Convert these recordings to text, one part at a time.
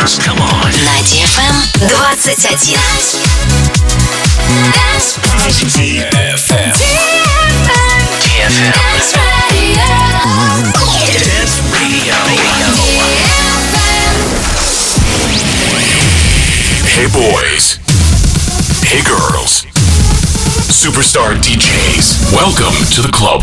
Come on. На DFM 21. DFM. DFM. Dance Radio. Dance Radio. Hey boys. Hey girls. Superstar DJs. Welcome to the club.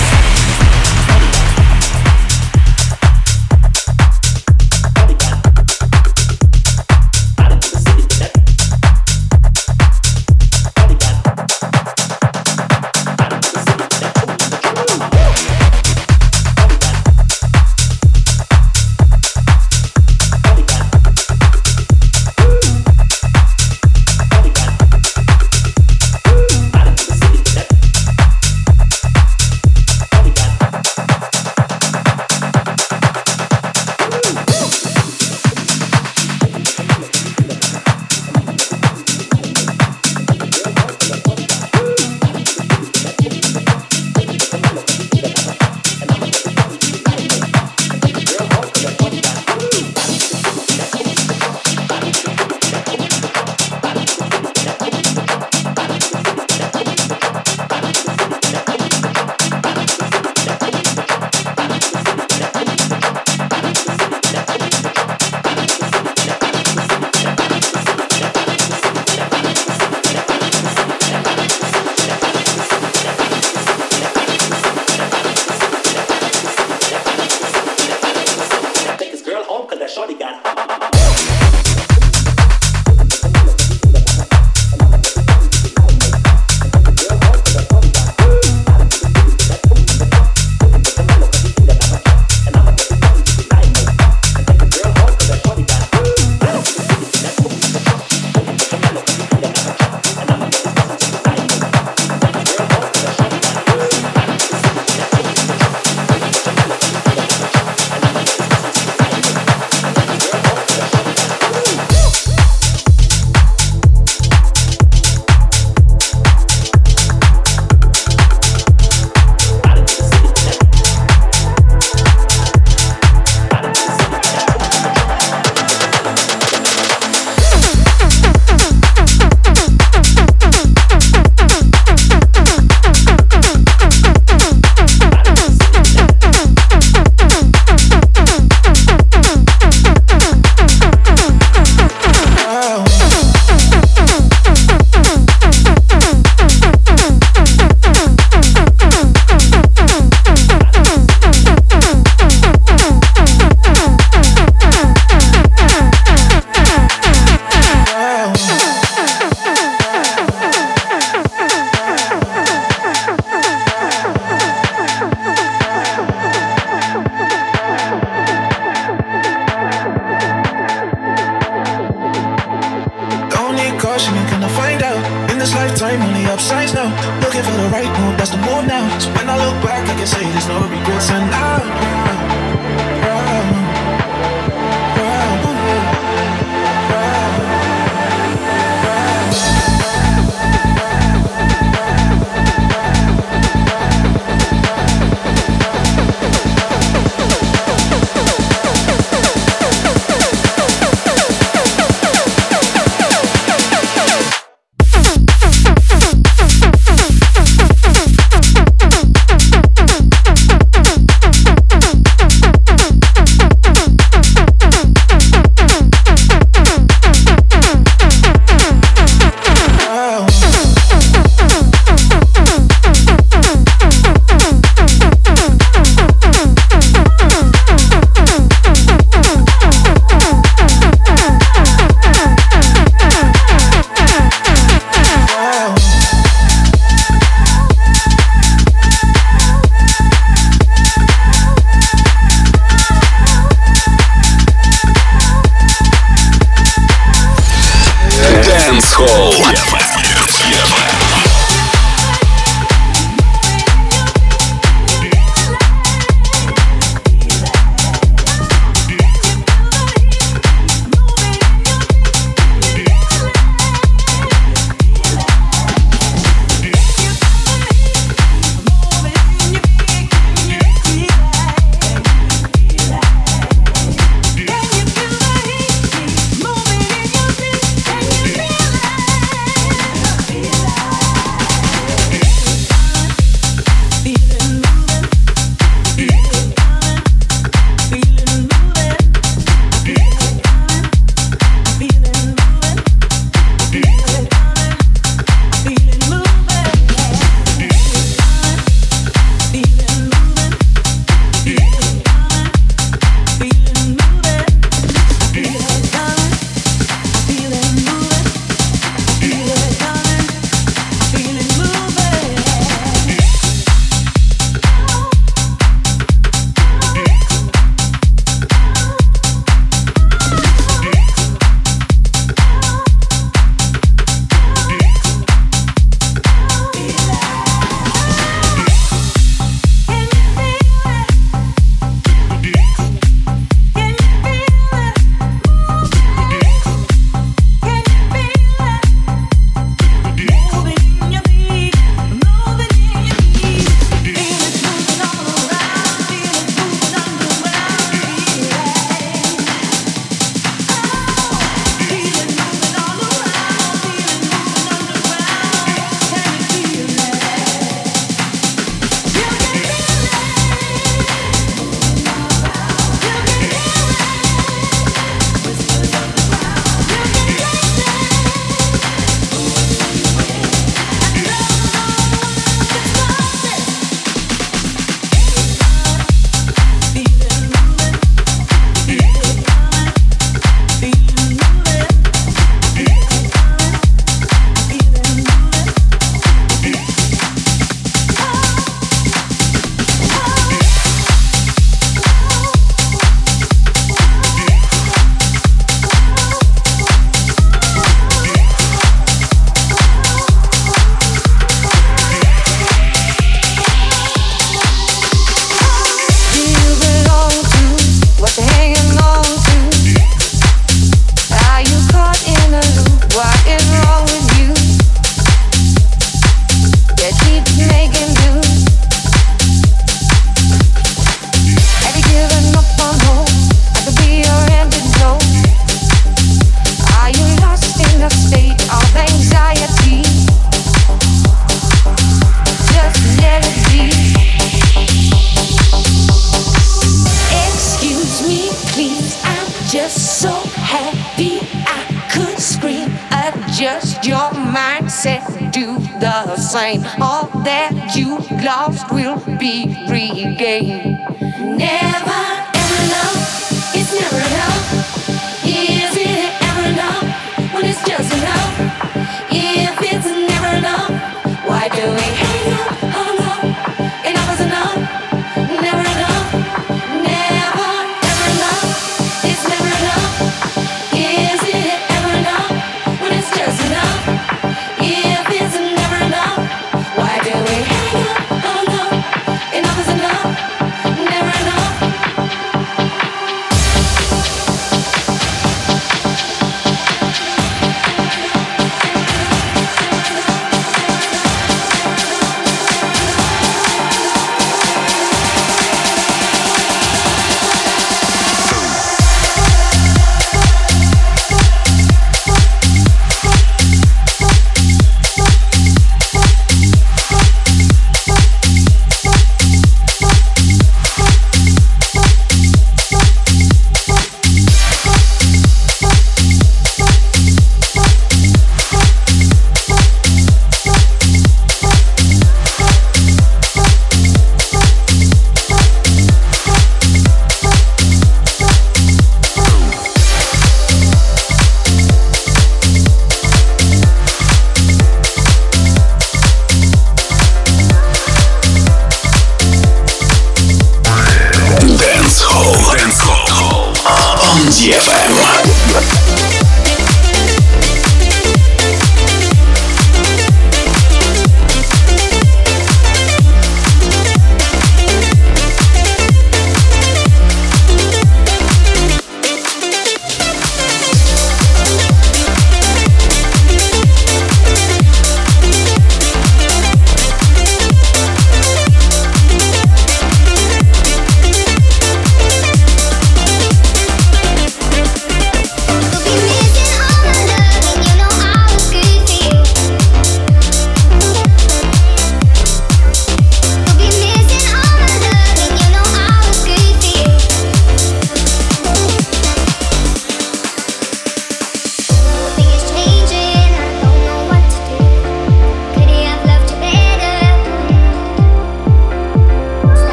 Need caution, you're gonna find out. In this lifetime, only upsides now. Looking for the right move, that's the move now. So when I look back, I can say there's no regrets. And now,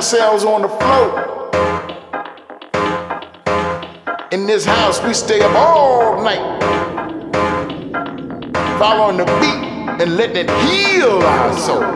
ourselves on the floor. In this house, we stay up all night, following the beat and letting it heal our soul.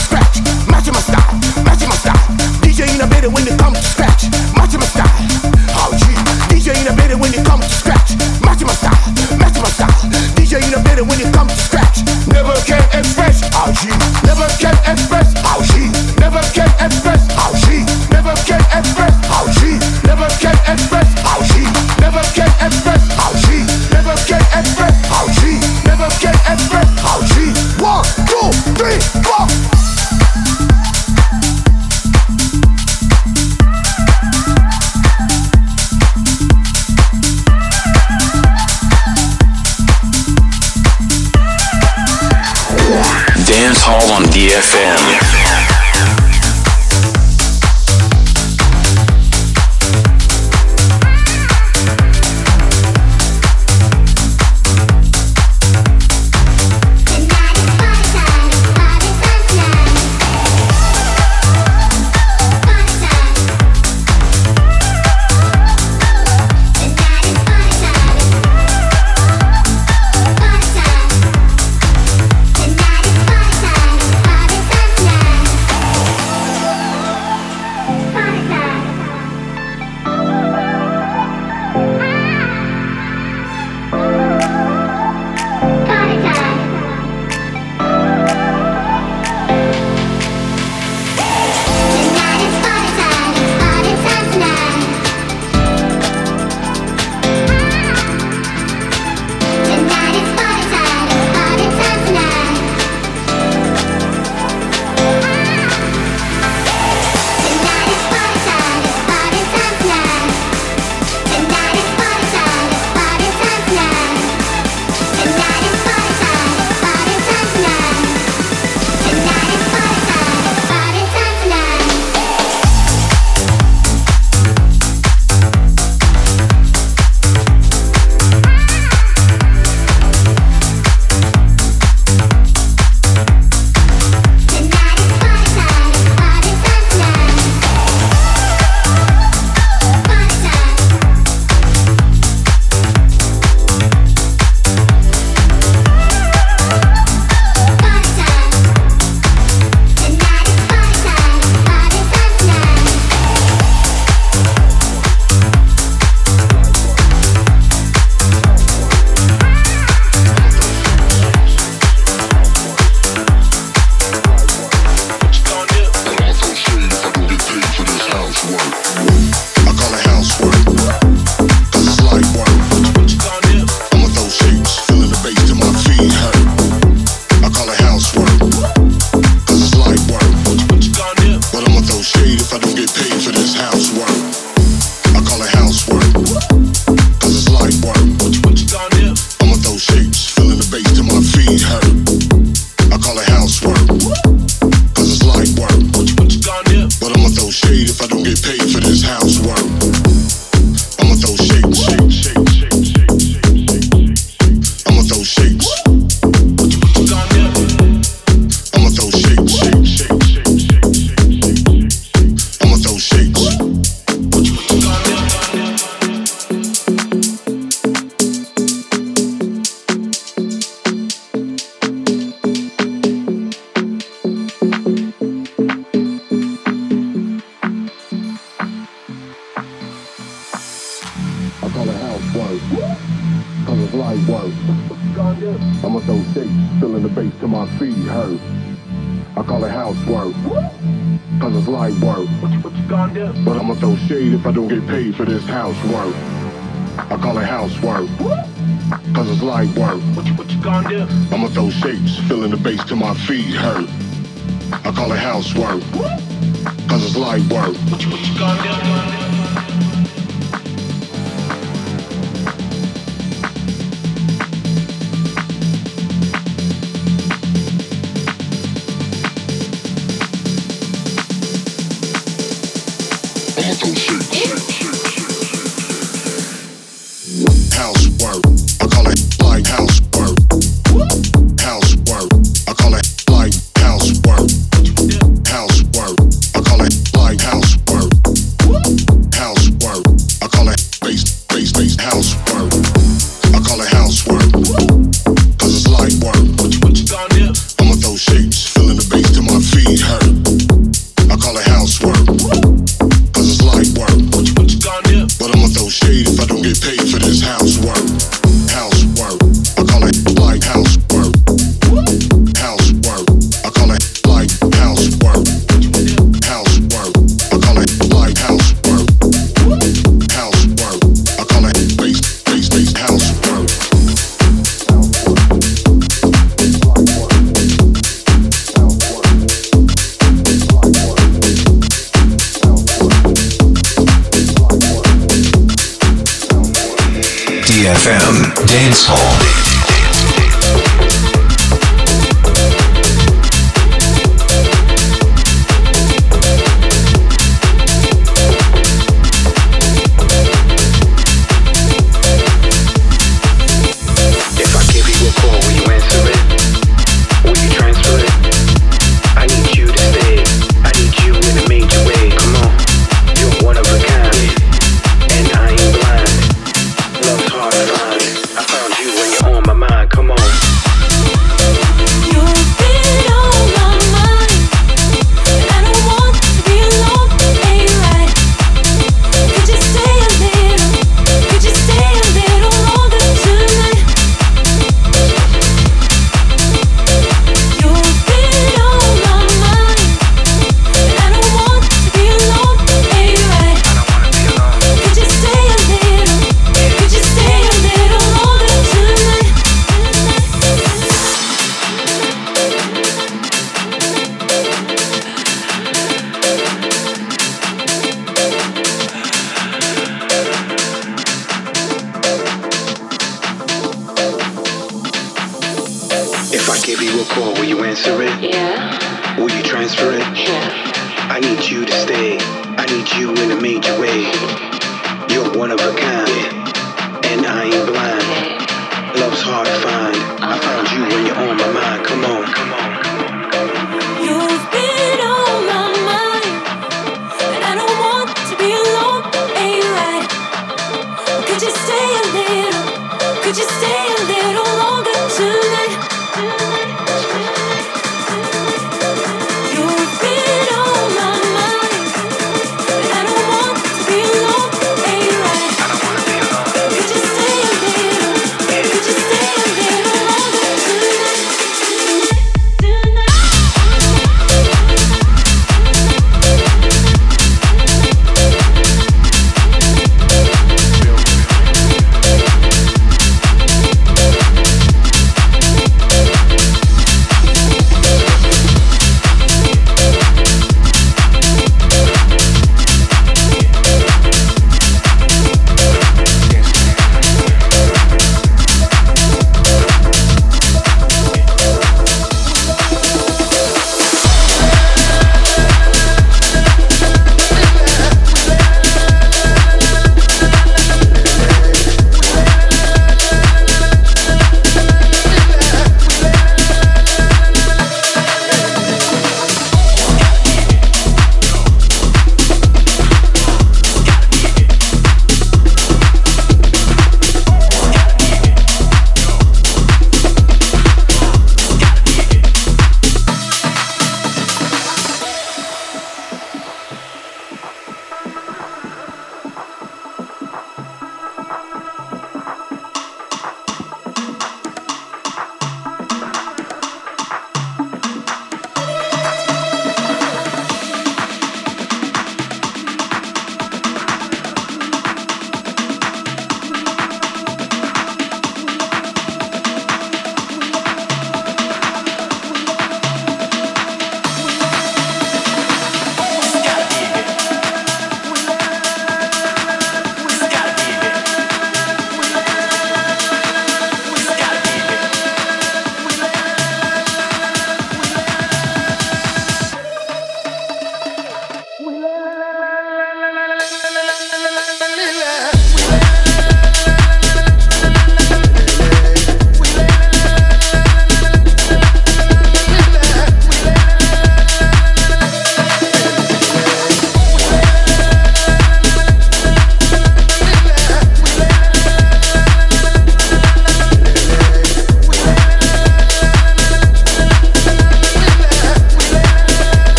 Scratch. I call it housework. Cause it's light work. What you, what you gonna do? But I'ma throw shade if I don't get paid for this housework. I call it housework. Cause it's light work. What you, what you gonna do? I'ma throw shapes, filling the bass till my feet hurt. I call it housework. Cause it's light work. What you, what you gonna do? DFM Dancehall.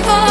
before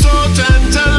so gentle.